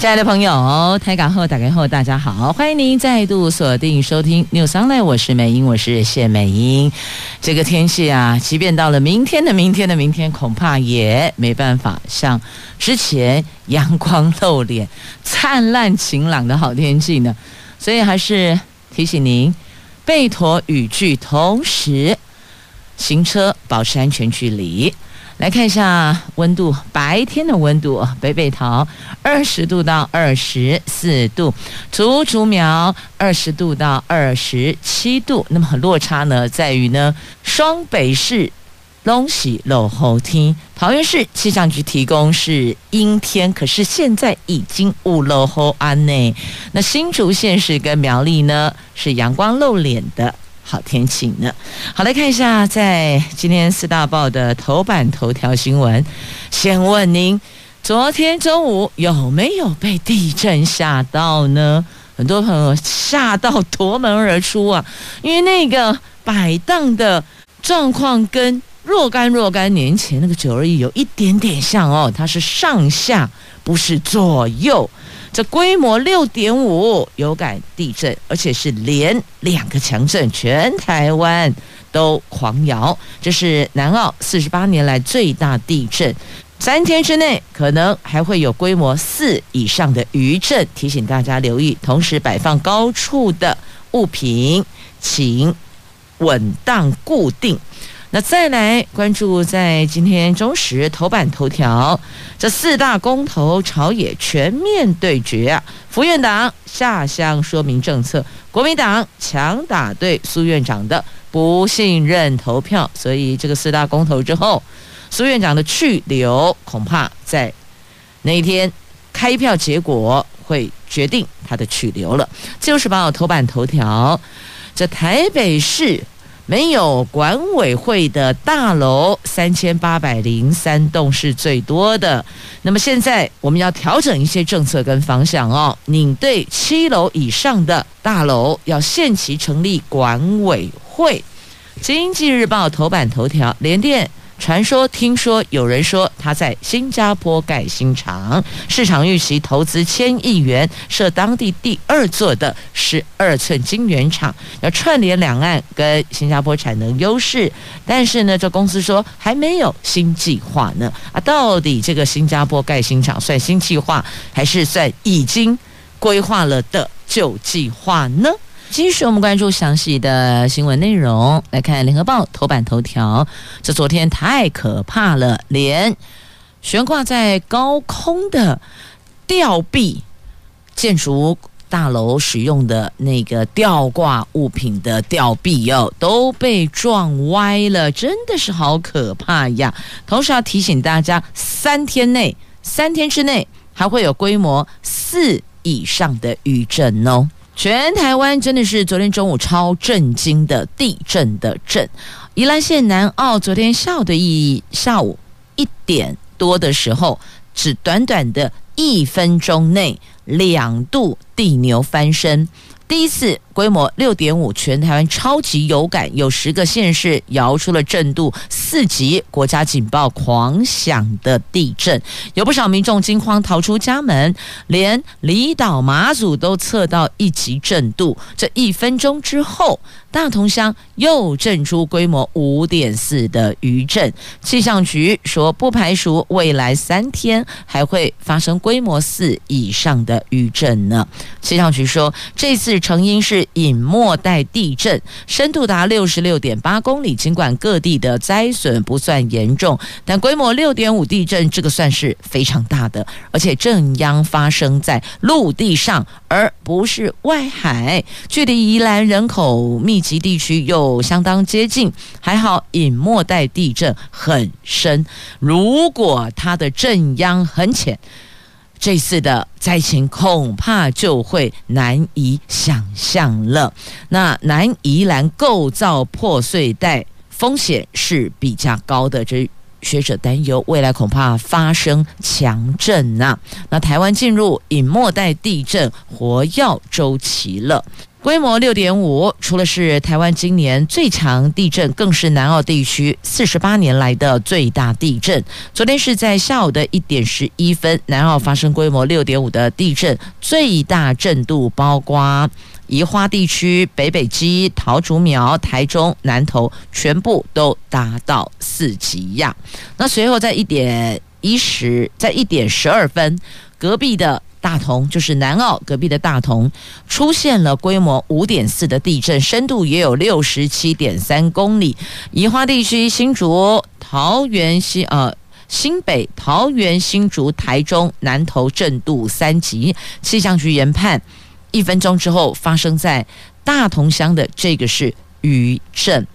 亲爱的朋友，台港后打开后，大家好，欢迎您再度锁定收听 News Online，我是美英，我是谢美英。这个天气啊，即便到了明天的明天的明天，恐怕也没办法像之前阳光露脸、灿烂晴朗的好天气呢。所以还是提醒您，备妥雨具，同时行车保持安全距离。来看一下温度，白天的温度，北北桃二十度到二十四度，竹竹苗二十度到二十七度。那么落差呢，在于呢，双北市东西落后天，桃园市气象局提供是阴天，可是现在已经雾落后安呢。那新竹县市跟苗栗呢，是阳光露脸的。好天气呢，好，来看一下在今天四大报的头版头条新闻。先问您，昨天中午有没有被地震吓到呢？很多朋友吓到夺门而出啊，因为那个摆荡的状况跟若干若干年前那个九二一有一点点像哦，它是上下，不是左右。这规模六点五有感地震，而且是连两个强震，全台湾都狂摇。这是南澳四十八年来最大地震，三天之内可能还会有规模四以上的余震，提醒大家留意。同时，摆放高处的物品请稳当固定。那再来关注，在今天中时头版头条，这四大公投朝野全面对决啊！府院党下乡说明政策，国民党强打对苏院长的不信任投票，所以这个四大公投之后，苏院长的去留恐怕在那一天开票结果会决定他的去留了。自由时报头版头条，这台北市。没有管委会的大楼三千八百零三栋是最多的。那么现在我们要调整一些政策跟方向哦。您对七楼以上的大楼要限期成立管委会。经济日报头版头条，联电。传说，听说，有人说他在新加坡盖新厂，市场预期投资千亿元，设当地第二座的十二寸晶圆厂，要串联两岸跟新加坡产能优势。但是呢，这公司说还没有新计划呢。啊，到底这个新加坡盖新厂算新计划，还是算已经规划了的旧计划呢？继续，我们关注详细的新闻内容。来看《联合报》头版头条，这昨天太可怕了，连悬挂在高空的吊臂建筑大楼使用的那个吊挂物品的吊臂哦，都被撞歪了，真的是好可怕呀！同时要提醒大家，三天内，三天之内还会有规模四以上的余震哦。全台湾真的是昨天中午超震惊的地震的震，宜兰县南澳昨天下午的一下午一点多的时候，只短短的一分钟内两度地牛翻身。第一次规模六点五，全台湾超级有感，有十个县市摇出了震度四级国家警报狂响的地震，有不少民众惊慌逃出家门，连离岛马祖都测到一级震度。这一分钟之后，大同乡又震出规模五点四的余震，气象局说不排除未来三天还会发生规模四以上的余震呢。气象局说这次。成因是隐没带地震，深度达六十六点八公里。尽管各地的灾损不算严重，但规模六点五地震这个算是非常大的，而且震央发生在陆地上，而不是外海，距离宜兰人口密集地区又相当接近。还好隐没带地震很深，如果它的震央很浅。这次的灾情恐怕就会难以想象了。那南宜兰构造破碎带风险是比较高的，这学者担忧未来恐怕发生强震呐、啊。那台湾进入隐没带地震活跃周期了。规模六点五，除了是台湾今年最强地震，更是南澳地区四十八年来的最大地震。昨天是在下午的一点十一分，南澳发生规模六点五的地震，最大震度包括宜花地区、北北基、桃竹苗、台中、南投，全部都达到四级呀。那随后在一点一十，在一点十二分，隔壁的。大同就是南澳隔壁的大同，出现了规模五点四的地震，深度也有六十七点三公里。宜花地区新竹、桃园新呃新北、桃园新竹、台中、南投震度三级。气象局研判，一分钟之后发生在大同乡的这个是余震。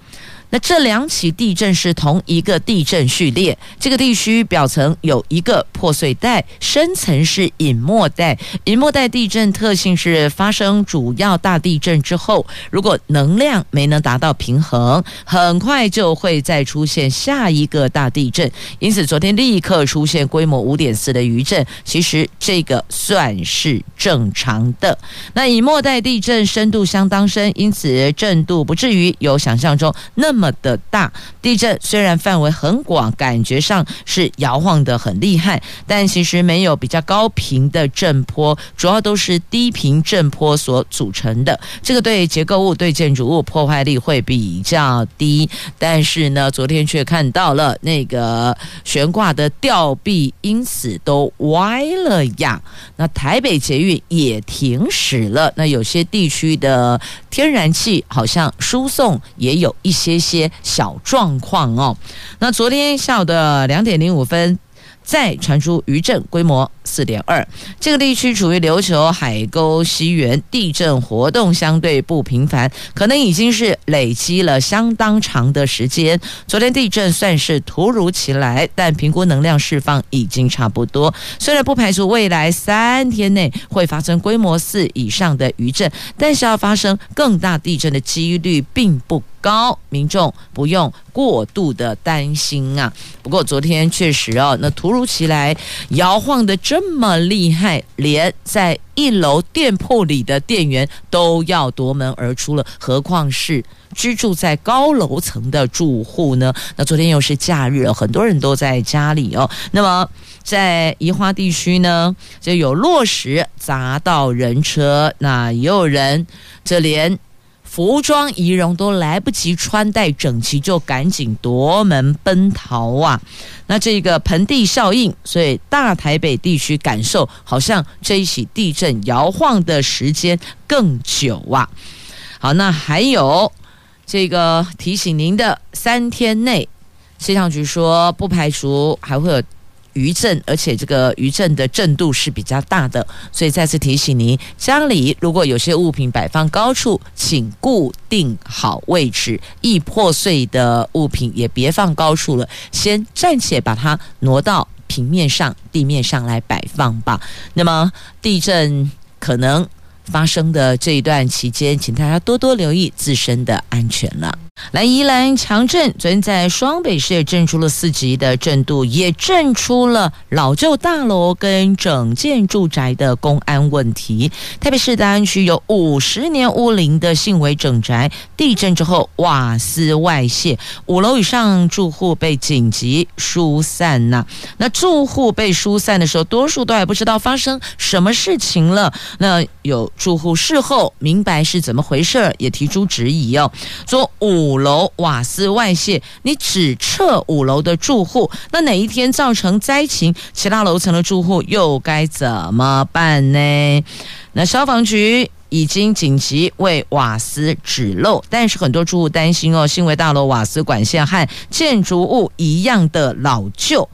那这两起地震是同一个地震序列，这个地区表层有一个破碎带，深层是隐没带。隐没带地震特性是发生主要大地震之后，如果能量没能达到平衡，很快就会再出现下一个大地震。因此，昨天立刻出现规模五点四的余震，其实这个算是正常的。那隐没带地震深度相当深，因此震度不至于有想象中那么。的大地震虽然范围很广，感觉上是摇晃得很厉害，但其实没有比较高频的震波，主要都是低频震波所组成的。这个对结构物、对建筑物破坏力会比较低。但是呢，昨天却看到了那个悬挂的吊臂因此都歪了呀。那台北捷运也停驶了。那有些地区的天然气好像输送也有一些。些小状况哦，那昨天下午的两点零五分，再传出余震规模四点二，这个地区处于琉球海沟西缘，地震活动相对不频繁，可能已经是累积了相当长的时间。昨天地震算是突如其来，但评估能量释放已经差不多。虽然不排除未来三天内会发生规模四以上的余震，但是要发生更大地震的几率并不高，民众不用过度的担心啊。不过昨天确实哦，那突如其来摇晃的这么厉害，连在一楼店铺里的店员都要夺门而出了，何况是居住在高楼层的住户呢？那昨天又是假日，很多人都在家里哦。那么在宜花地区呢，就有落石砸到人车，那也有人这连。服装仪容都来不及穿戴整齐，就赶紧夺门奔逃啊！那这个盆地效应，所以大台北地区感受好像这一起地震摇晃的时间更久啊！好，那还有这个提醒您的，三天内气象局说不排除还会有。余震，而且这个余震的震度是比较大的，所以再次提醒您，家里如果有些物品摆放高处，请固定好位置；易破碎的物品也别放高处了，先暂且把它挪到平面上、地面上来摆放吧。那么地震可能发生的这一段期间，请大家多多留意自身的安全了。来，宜兰强震，昨天在双北市也震出了四级的震度，也震出了老旧大楼跟整建住宅的公安问题。台北市大安区有五十年屋龄的信维整宅，地震之后瓦斯外泄，五楼以上住户被紧急疏散呐、那住户被疏散的时候，多数都还不知道发生什么事情了。那有住户事后明白是怎么回事，也提出质疑哦，说五。五楼瓦斯外泄，你只撤五楼的住户，那哪一天造成灾情，其他楼层的住户又该怎么办呢？那消防局已经紧急为瓦斯止漏，但是很多住户担心哦，信维大楼瓦斯管线和建筑物一样的老旧，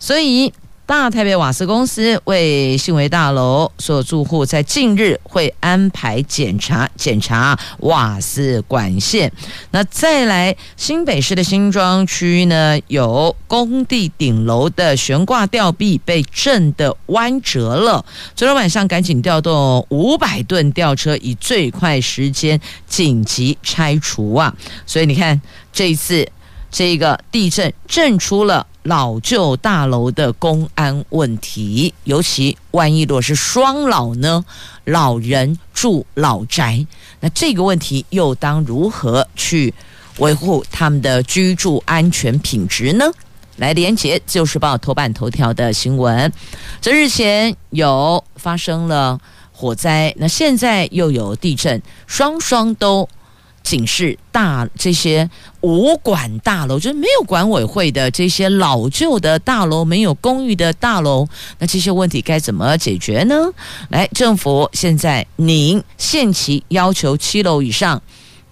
所以。大台北瓦斯公司为信维大楼所有住户在近日会安排检查检查瓦斯管线。那再来新北市的新庄区呢，有工地顶楼的悬挂吊臂被震得弯折了。昨天晚上赶紧调动五百吨吊车，以最快时间紧急拆除啊！所以你看这一次这个地震震出了。老旧大楼的公安问题，尤其万一若是双老呢？老人住老宅，那这个问题又当如何去维护他们的居住安全品质呢？来连接《旧时报》头版头条的新闻，这日前有发生了火灾，那现在又有地震，双双都。警示大这些武馆大楼，就是没有管委会的这些老旧的大楼，没有公寓的大楼，那这些问题该怎么解决呢？来，政府现在您限期要求七楼以上。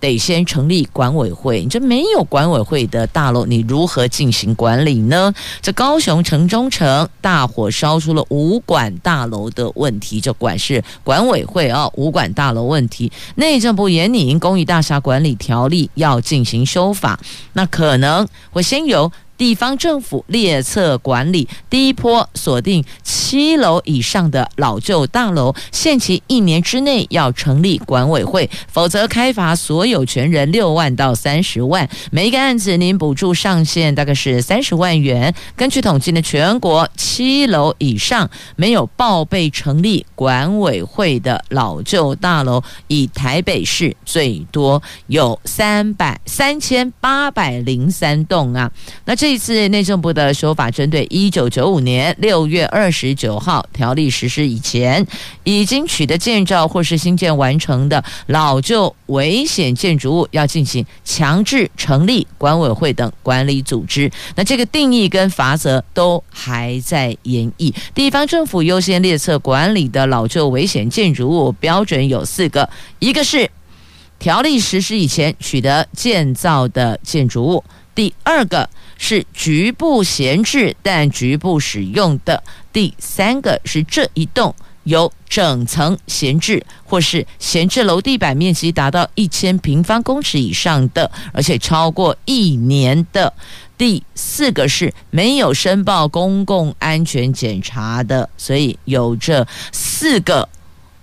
得先成立管委会，你这没有管委会的大楼，你如何进行管理呢？这高雄城中城大火烧出了武馆大楼的问题，这管是管委会啊，武馆大楼问题，内政部严拟公寓大厦管理条例要进行修法，那可能会先由。地方政府列册管理，第一波锁定七楼以上的老旧大楼，限期一年之内要成立管委会，否则开罚所有权人六万到三十万。每一个案子您补助上限大概是三十万元。根据统计呢，全国七楼以上没有报备成立管委会的老旧大楼，以台北市最多有三百三千八百零三栋啊。那这。这次内政部的修法，针对一九九五年六月二十九号条例实施以前已经取得建造或是新建完成的老旧危险建筑物，要进行强制成立管委会等管理组织。那这个定义跟罚则都还在研议。地方政府优先列册管理的老旧危险建筑物标准有四个，一个是条例实施以前取得建造的建筑物，第二个。是局部闲置但局部使用的。第三个是这一栋有整层闲置或是闲置楼地板面积达到一千平方公尺以上的，而且超过一年的。第四个是没有申报公共安全检查的。所以有这四个。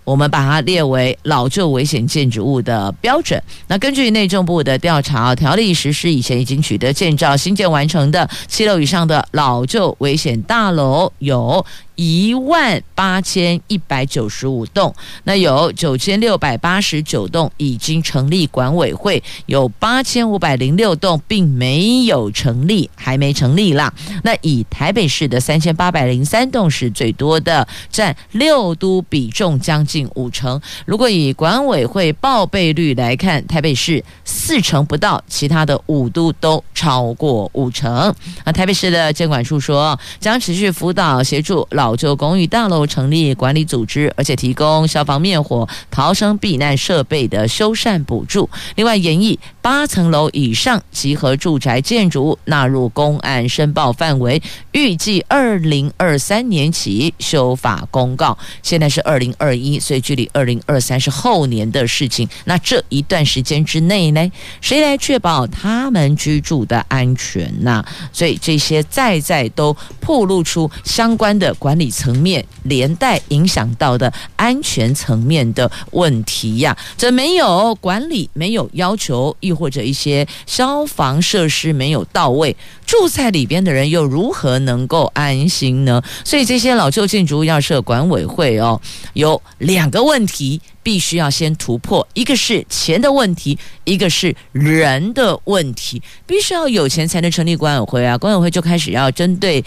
我们把它列为老旧危险建筑物的标准。那根据内政部的调查，条例实施以前已经取得建造、新建完成的七楼以上的老旧危险大楼有。一万八千一百九十五栋，那有九千六百八十九栋已经成立管委会，有八千五百零六栋并没有成立，还没成立啦。那以台北市的三千八百零三栋是最多的，占六都比重将近五成。如果以管委会报备率来看，台北市四成不到，其他的五都都超过五成。那台北市的监管处说，将持续辅导协助老。老旧公寓大楼成立管理组织，而且提供消防灭火、逃生避难设备的修缮补助。另外，研议八层楼以上集合住宅建筑纳入公案申报范围，预计二零二三年起修法公告。现在是二零二一，所以距离二零二三是后年的事情。那这一段时间之内呢，谁来确保他们居住的安全呢？所以这些在在都暴露出相关的管。理层面连带影响到的安全层面的问题呀，这没有管理，没有要求，亦或者一些消防设施没有到位，住在里边的人又如何能够安心呢？所以这些老旧建筑物要设管委会哦，有两个问题必须要先突破，一个是钱的问题，一个是人的问题，必须要有钱才能成立管委会啊，管委会就开始要针对。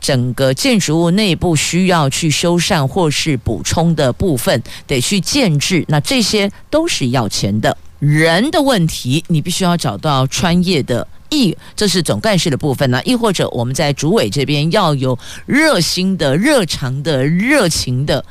整个建筑物内部需要去修缮或是补充的部分，得去建置，那这些都是要钱的。人的问题，你必须要找到专业的，亦这是总干事的部分呢，亦或者我们在主委这边要有热心的、热肠的、热情的，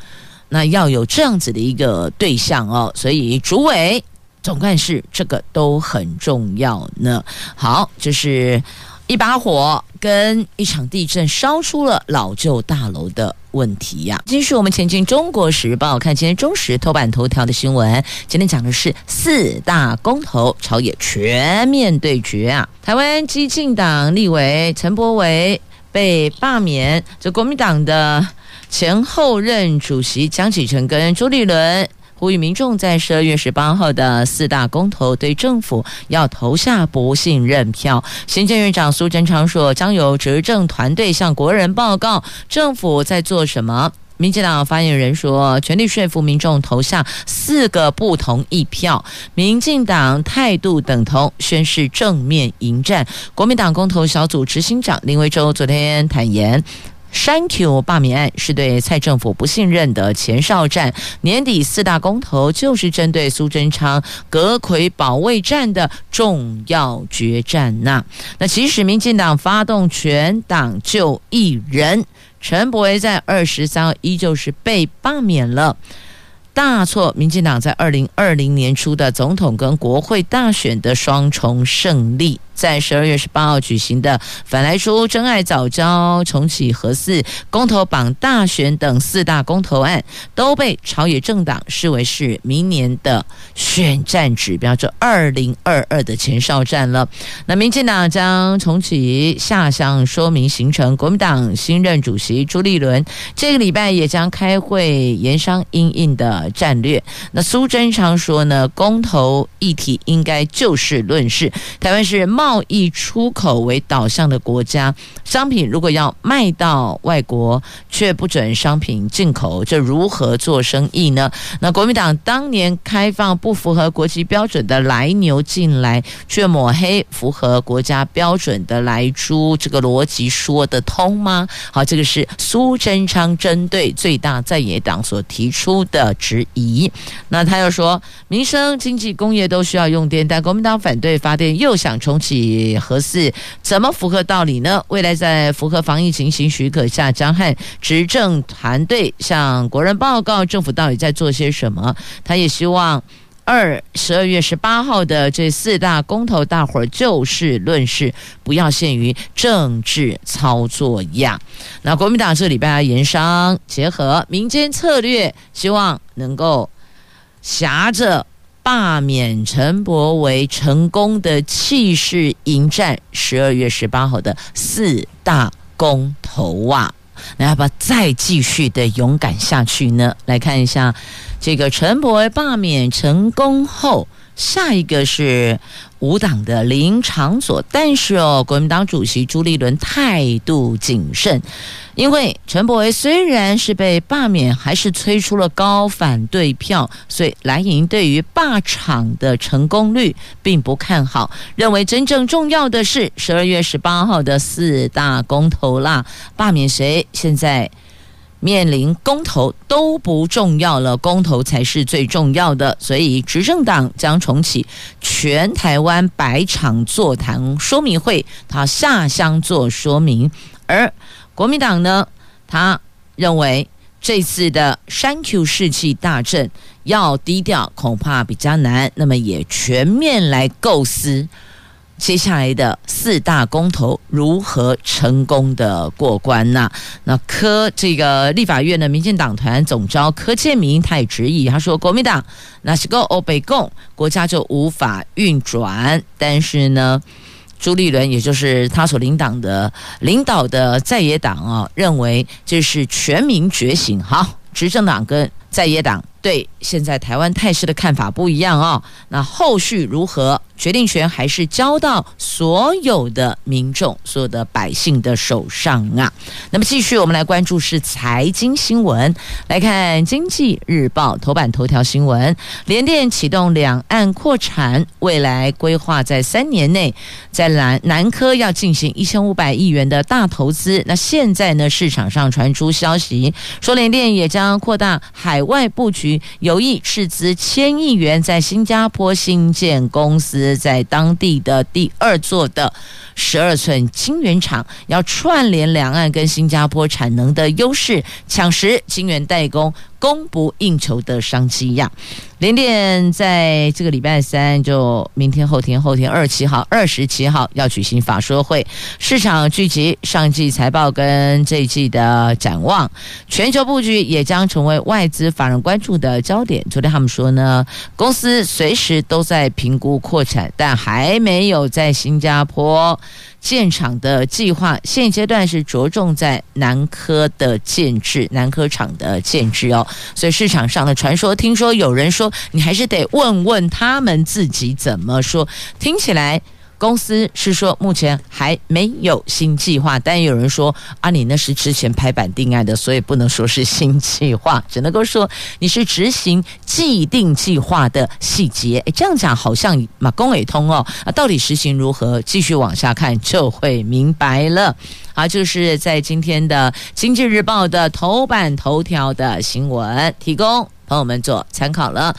那要有这样子的一个对象哦。所以主委、总干事这个都很重要呢。好，就是。一把火跟一场地震烧出了老旧大楼的问题呀、啊。继续我们前进《中国时报》，看今天中时头版头条的新闻。今天讲的是四大公投朝野全面对决啊！台湾激进党立委陈柏惟被罢免，这国民党的前后任主席江启臣跟朱立伦。呼吁民众在十二月十八号的四大公投对政府要投下不信任票。行政院长苏贞昌说，将由执政团队向国人报告政府在做什么。民进党发言人说，全力说服民众投下四个不同意票。民进党态度等同，宣示正面迎战。国民党公投小组执行长林维洲昨天坦言。Thank you 罢免案是对蔡政府不信任的前哨战，年底四大公投就是针对苏贞昌阁魁保卫战的重要决战呐、那其实民进党发动全党就一人，陈柏惟在二十三号依旧是被罢免了。大错！民进党在二零二零年初的总统跟国会大选的双重胜利，在十二月十八号举行的反莱猪、真爱藻礁、重启核四、公投榜大选等四大公投案，都被朝野政党视为是明年的选战指标，这二零二二的前哨战了。那民进党将重启下乡说明行程，国民党新任主席朱立伦这个礼拜也将开会研商因应的。战略。那苏贞昌说呢，公投议题应该就事论事。台湾是贸易出口为导向的国家，商品如果要卖到外国，却不准商品进口，这如何做生意呢？那国民党当年开放不符合国际标准的来牛进来，却抹黑符合国家标准的来猪，这个逻辑说得通吗？好，这个是苏贞昌针对最大在野党所提出的。质疑，那他又说，民生、经济、工业都需要用电，但国民党反对发电，又想重启核四，怎么符合道理呢？未来在符合防疫情形许可下，将和执政团队向国人报告政府到底在做些什么。他也希望二十二月十八号的这四大公投，大伙儿就事论事，不要限于政治操作呀。那国民党这礼拜要研商，结合民间策略，希望。能够挟着罢免陈柏维成功的气势迎战十二月十八号的四大公投啊！那要不要再继续的勇敢下去呢？来看一下这个陈柏维罢免成功后，下一个是。无党的林昶佐，但是哦，国民党主席朱立伦态度谨慎，因为陈柏维虽然是被罢免，还是催出了高反对票，所以蓝营对于罢场的成功率并不看好，认为真正重要的是十二月十八号的四大公投啦，罢免谁现在。面临公投都不重要了，公投才是最重要的。所以执政党将重启全台湾百场座谈说明会，他下乡做说明。而国民党呢，他认为这次的删 Q 士气大振，要低调恐怕比较难，那么也全面来构思。接下来的四大公投如何成功的过关呢？那柯这个立法院的民进党团总召柯建铭他也质疑，他说国民党那是个欧北共，国家就无法运转。但是呢，朱立伦也就是他所领导的领导的在野党啊，认为这是全民觉醒。好，执政党跟在野党对现在台湾态势的看法不一样哦。那后续如何？决定权还是交到所有的民众、所有的百姓的手上啊。那么，继续我们来关注是财经新闻，来看《经济日报》头版头条新闻：联电启动两岸扩产，未来规划在三年内在南南科要进行一千五百亿元的大投资。那现在呢，市场上传出消息说，联电也将扩大海外布局，有意斥资千亿元在新加坡新建公司。在当地的第二座的十二寸晶圆厂，要串联两岸跟新加坡产能的优势，抢食晶圆代工。供不应求的商机呀！联电在这个礼拜三，就明天、后天、后天二十七号、二十七号要举行法说会，市场聚集上季财报跟这一季的展望，全球布局也将成为外资法人关注的焦点。昨天他们说呢，公司随时都在评估扩产，但还没有在新加坡。建厂的计划，现阶段是着重在南科的建制，南科厂的建制哦。所以市场上的传说，听说有人说，你还是得问问他们自己怎么说，听起来。公司是说目前还没有新计划，但有人说啊，你那是之前拍板定案的，所以不能说是新计划，只能够说你是执行既定计划的细节。诶，这样讲好像马公伟通哦，啊，到底实行如何？继续往下看就会明白了。好，就是在今天的《经济日报》的头版头条的新闻，提供朋友们做参考了。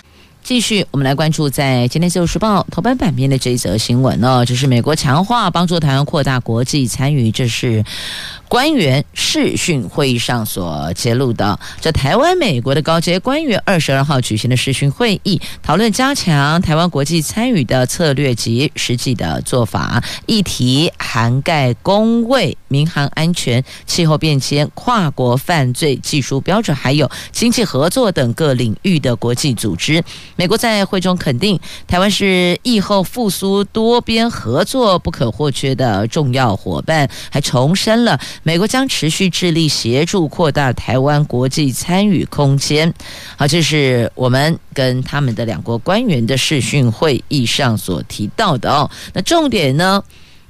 继续，我们来关注在今天《自由时报》头版版面的这一则新闻哦，就是美国强化帮助台湾扩大国际参与，这是。官员视讯会议上所揭露的，这台湾美国的高阶官员二十二号举行的视讯会议，讨论加强台湾国际参与的策略及实际的做法，议题涵盖公卫、民航安全、气候变迁、跨国犯罪技术标准，还有经济合作等各领域的国际组织。美国在会中肯定台湾是疫后复苏多边合作不可或缺的重要伙伴，还重申了。美国将持续致力协助扩大台湾国际参与空间。好，这是我们跟他们的两国官员的视讯会议上所提到的哦。那重点呢，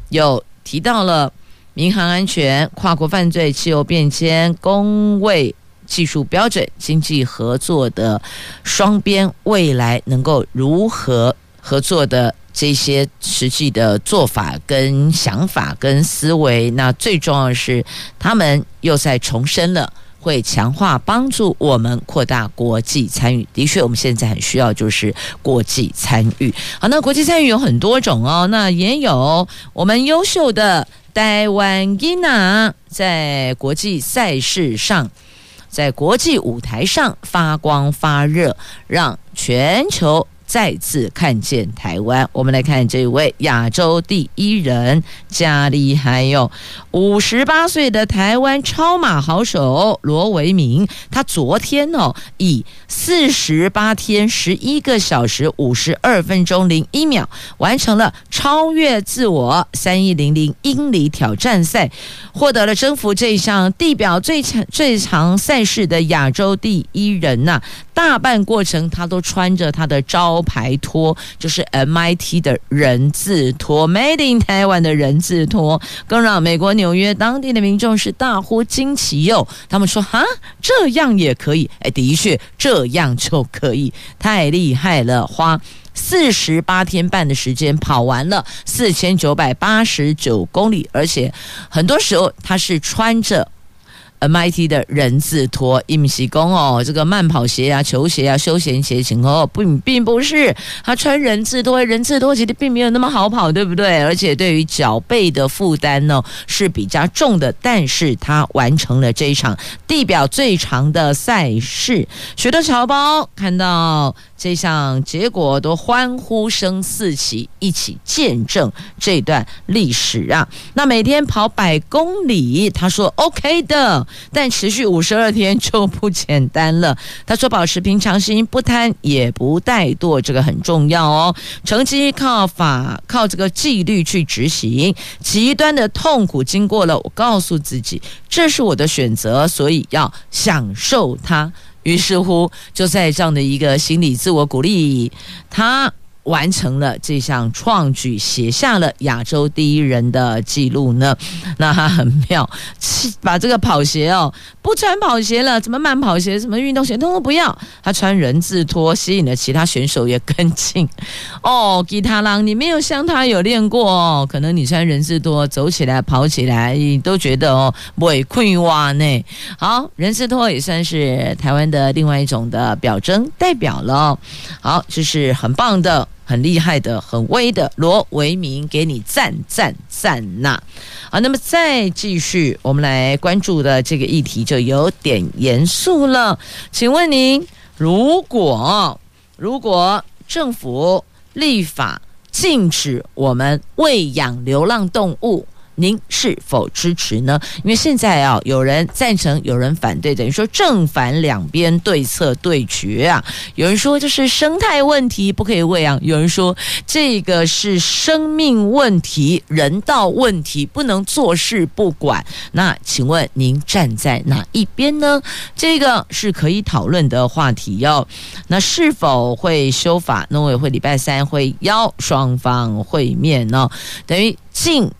有提到了民航安全、跨国犯罪、气候变迁、公卫技术标准、经济合作的双边未来能够如何合作的。这些实际的做法、跟想法、跟思维，那最重要的是，他们又在重申了会强化帮助我们扩大国际参与。的确，我们现在很需要就是国际参与。好，那国际参与有很多种哦，那也有我们优秀的台湾囡仔在国际赛事上，在国际舞台上发光发热，让全球。再次看见台湾，我们来看这位亚洲第一人，加里还有五十八岁的台湾超马好手罗维明，他昨天哦以四十八天十一个小时五十二分钟零一秒完成了超越自我三一零零英里挑战赛，获得了征服这项地表最长最长赛事的亚洲第一人呐、大半过程他都穿着他的招。招牌拖就是 MIT 的人字拖，Made in 台湾的人字拖，更让美国纽约当地的民众是大呼惊奇哟。他们说：“哈，这样也可以？哎，的确这样就可以，太厉害了！花四十八天半的时间跑完了四千九百八十九公里，而且很多时候他是穿着。” MIT 的人字拖，伊米西公哦，这个慢跑鞋啊、球鞋啊、休闲鞋型哦，并，并不是他穿人字拖，人字拖其实并没有那么好跑，对不对？而且对于脚背的负担呢是比较重的，但是他完成了这一场地表最长的赛事，许多潮包看到。这项结果都欢呼声四起，一起见证这段历史啊！那每天跑百公里，他说 OK 的，但持续五十二天就不简单了。他说保持平常心，不贪也不怠惰，这个很重要哦。成绩靠法，靠这个纪律去执行。极端的痛苦经过了，我告诉自己，这是我的选择，所以要享受它。于是乎，就在这样的一个心理自我鼓励，他完成了这项创举，写下了亚洲第一人的记录呢。那他很妙，把这个跑鞋哦，不穿跑鞋了，什么慢跑鞋、什么运动鞋，通通不要，他穿人字拖，吸引了其他选手也跟进。哦，吉他郎，你没有像他有练过哦，可能你穿人字拖走起来、跑起来，你都觉得哦，不会困哇呢。好，人字拖也算是台湾的另外一种的表征代表了。好，这是很棒的。很厉害的，很威的罗维明，给你赞赞赞呐！啊，那么再继续，我们来关注的这个议题就有点严肃了。请问您，如果如果政府立法禁止我们喂养流浪动物，您是否支持呢？因为现在啊，有人赞成，有人反对，等于说正反两边对策对决啊。有人说这是生态问题，不可以喂养；有人说这个是生命问题、人道问题，不能坐视不管。那请问您站在哪一边呢？这个是可以讨论的话题哟。那是否会修法？农委会礼拜三会邀双方会面呢？等于进。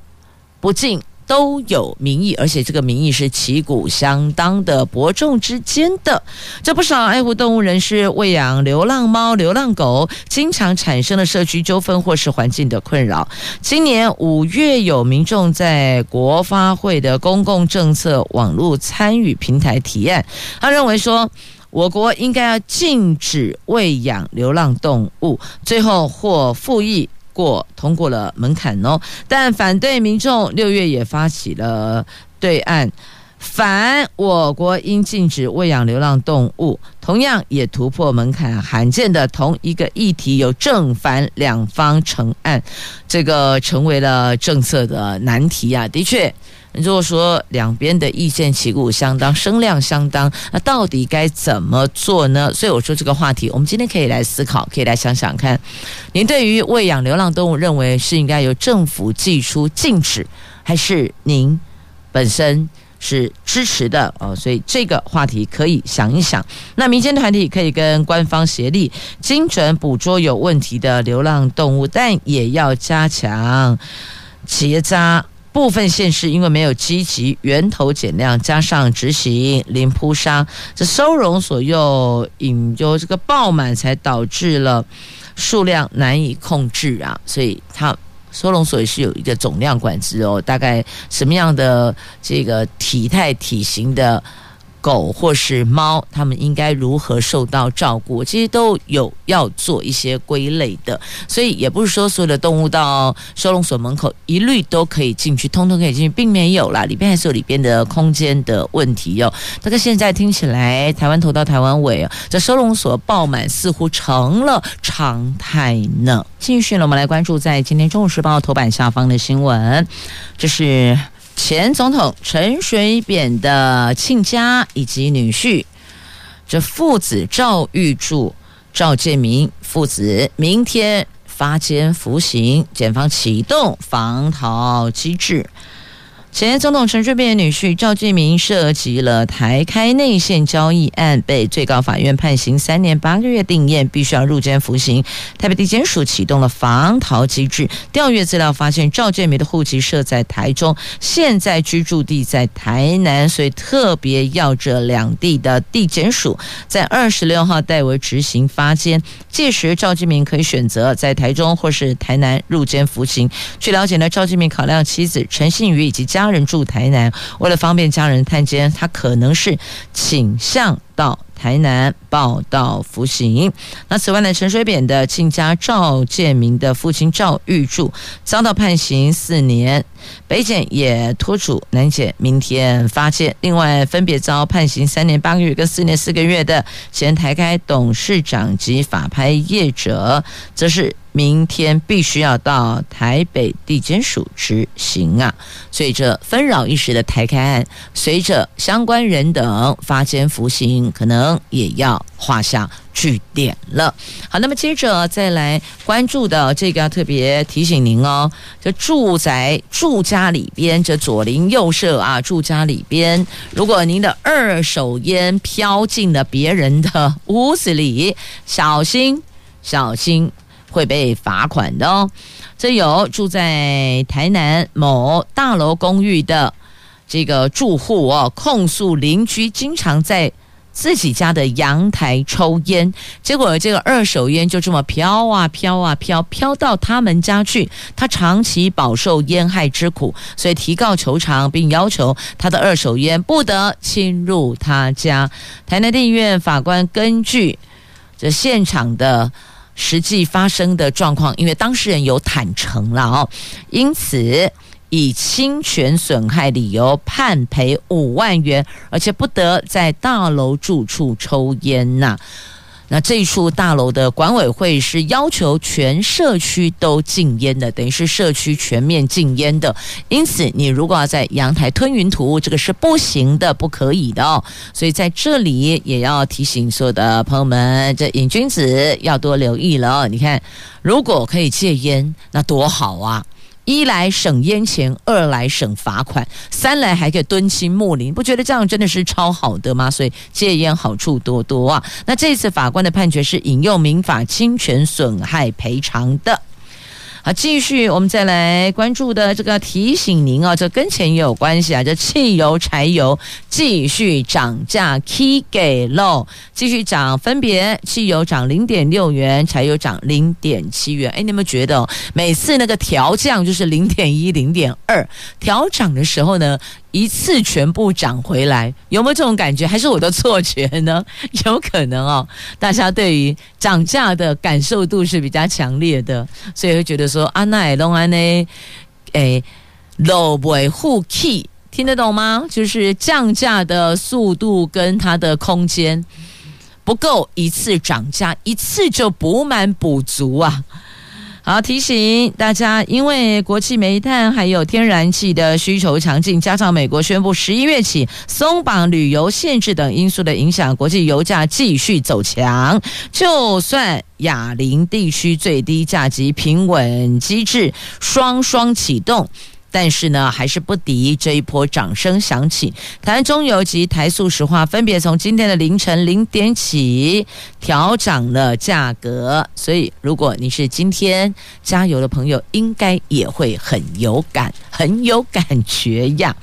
不进都有民意，而且这个民意是旗鼓相当的伯仲之间的。这不少爱护动物人士喂养流浪猫、流浪狗，经常产生了社区纠纷或是环境的困扰。今年五月，有民众在国发会的公共政策网络参与平台提案，他认为说，我国应该要禁止喂养流浪动物，最后获复议。过通过了门槛哦，但反对民众六月也发起了对岸反我国应禁止喂养流浪动物，同样也突破门槛，罕见的同一个议题有正反两方成案，这个成为了政策的难题啊！的确。如果说两边的意见旗鼓相当，声量相当，那到底该怎么做呢？所以我说这个话题，我们今天可以来思考，可以来想想看，您对于喂养流浪动物，认为是应该由政府寄出禁止，还是您本身是支持的？哦，所以这个话题可以想一想。那民间团体可以跟官方协力，精准捕捉有问题的流浪动物，但也要加强结扎。部分县市因为没有积极源头减量，加上执行零扑杀，这收容所又引诱这个爆满，才导致了数量难以控制啊！所以它收容所也是有一个总量管制哦，大概什么样的这个体态体型的。狗或是猫，它们应该如何受到照顾？其实都有要做一些归类的，所以也不是说所有的动物到收容所门口一律都可以进去，通通可以进去，并没有啦，里边还是有里边的空间的问题哟。这个现在听起来，台湾头到台湾尾啊，这收容所爆满似乎成了常态呢。继续呢，我们来关注在今天《中午时报》头版下方的新闻，这是。前总统陈水扁的亲家以及女婿，这父子赵玉柱、赵建明父子明天发监服刑，检方启动防逃机制。前总统陈水扁女婿赵建明涉及了台开内线交易案，被最高法院判刑三年八个月定谳，必须要入监服刑。台北地检署启动了防逃机制，调阅资料发现赵建明的户籍设在台中，现在居住地在台南，所以特别要这两地的地检署在二十六号代为执行发监。届时赵建明可以选择在台中或是台南入监服刑。据了解呢，赵建明考量妻子陈信宇以及家。家人住台南，为了方便家人探监，他可能是倾向到台南报到服刑。那此外呢，陈水扁的亲家赵建明的父亲赵玉柱遭到判刑四年，北检也托处南检明天发监。另外，分别遭判刑三年八个月跟四年四个月的前台开董事长及法拍业者，则是。明天必须要到台北地检署执行啊！所以这纷扰一时的台开案，随着相关人等发监服刑，可能也要画下句点了。好，那么接着再来关注的这个，要特别提醒您哦，这住宅住家里边，这左邻右舍啊，住家里边，如果您的二手烟飘进了别人的屋子里，小心，小心。会被罚款的哦。这有住在台南某大楼公寓的这个住户哦，控诉邻居经常在自己家的阳台抽烟，结果这个二手烟就这么飘啊飘啊飘，飘到他们家去，他长期饱受烟害之苦，所以提告求偿，并要求他的二手烟不得侵入他家。台南地院法官根据这现场的。实际发生的状况，因为当事人有坦诚了哦，因此以侵权损害理由判赔五万元，而且不得在大楼住处抽烟呐。那这一处大楼的管委会是要求全社区都禁烟的，等于是社区全面禁烟的。因此，你如果要在阳台吞云吐雾，这个是不行的，不可以的哦。所以在这里也要提醒所有的朋友们，这瘾君子要多留意了。你看，如果可以戒烟，那多好啊！一来省烟钱，二来省罚款，三来还可以敦亲睦邻，不觉得这样真的是超好的吗？所以戒烟好处多多啊。那这次法官的判决是引用民法侵权损害赔偿的。啊，继续我们再来关注的这个提醒您啊，这跟钱也有关系啊。这汽油、柴油继续涨价，K 给喽，继续涨，分别汽油涨零点六元，柴油涨零点七元。哎，你有没有觉得每次那个调降就是零点一、零点二，调涨的时候呢？一次全部涨回来，有没有这种感觉？还是我的错觉呢？有可能哦。大家对于涨价的感受度是比较强烈的，所以会觉得说啊，那也弄安呢，诶，漏尾护 key 听得懂吗？就是降价的速度跟它的空间不够，一次涨价一次就补满补足啊。好，提醒大家，因为国际煤炭还有天然气的需求强劲，加上美国宣布十一月起松绑旅游限制等因素的影响，国际油价继续走强。就算亚邻地区最低价及平稳机制双双启动。但是呢，还是不敌这一波掌声响起。台湾中油及台塑石化分别从今天的凌晨零点起调涨了价格，所以如果你是今天加油的朋友，应该也会很有感，很有感觉呀。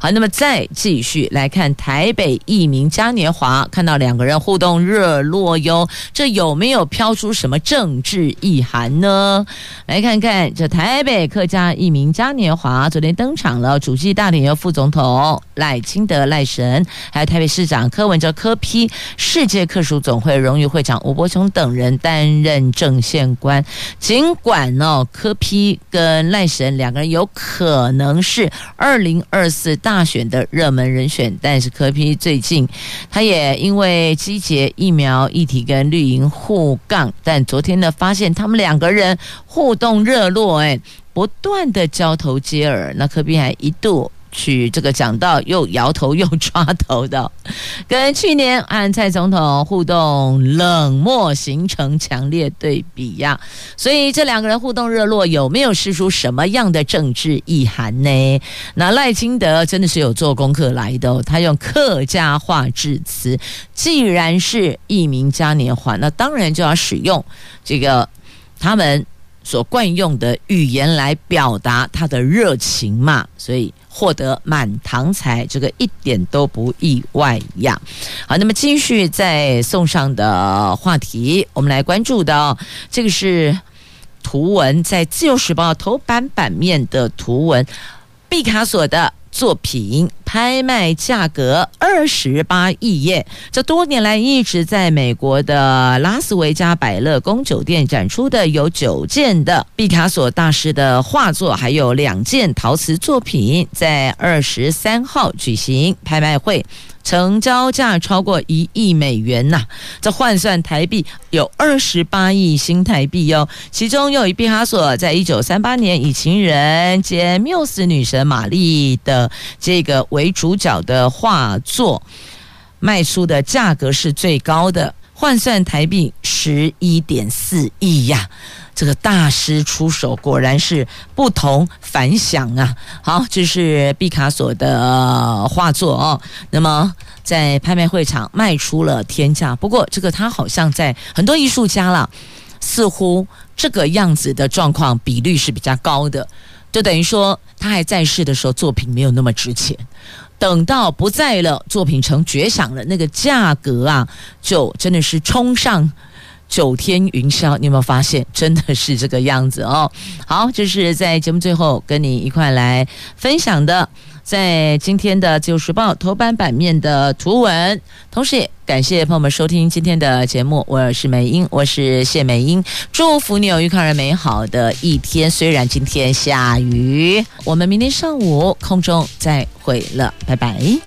好，那么再继续来看台北一名嘉年华，看到两个人互动热络哟，这有没有飘出什么政治意涵呢？来看看这台北客家一名嘉年华。啊，昨天登场了，主计大体由副总统赖清德赖神，还有台北市长柯文哲柯批世界客属总会荣誉会长吴伯雄等人担任正献官。尽管呢、哦，柯 P 跟赖神两个人有可能是二零二四大选的热门人选，但是柯批最近他也因为集结疫苗议题跟绿营互杠，但昨天呢，发现他们两个人互动热络，哎。不断的交头接耳，那柯宾还一度去这个讲到又摇头又抓头的，跟去年和蔡总统互动冷漠，形成强烈对比呀。所以这两个人互动热络，有没有释出什么样的政治意涵呢？那赖清德真的是有做功课来的，他用客家话致辞。既然是一民嘉年华，那当然就要使用这个他们。所惯用的语言来表达他的热情嘛，所以获得满堂彩，这个一点都不意外呀。好，那么继续再送上的话题，我们来关注的这个是图文，在《自由时报》头版版面的图文，毕卡索的。作品拍卖价格二十八亿耶！这多年来一直在美国的拉斯维加百乐宫酒店展出的有九件的毕卡索大师的画作，还有两件陶瓷作品，在二十三号举行拍卖会。成交价超过一亿美元呐、这换算台币有二十八亿新台币哟。其中又以毕哈索在一九三八年以情人兼缪斯女神玛丽的这个为主角的画作卖出的价格是最高的，换算台币十一点四亿呀。这个大师出手果然是不同凡响啊！好，这是毕卡索的画作哦。那么在拍卖会场卖出了天价，不过这个他好像在很多艺术家了，似乎这个样子的状况比率是比较高的，就等于说他还在世的时候作品没有那么值钱，等到不在了，作品成绝响了，那个价格啊，就真的是冲上。九天云霄，你有没有发现，真的是这个样子哦？好，这是在节目最后跟你一块来分享的，在今天的《自由时报》头版版面的图文，同时也感谢朋友们收听今天的节目。我是美英，我是谢美英，祝福你有愉快而美好的一天。虽然今天下雨，我们明天上午空中再会了，拜拜。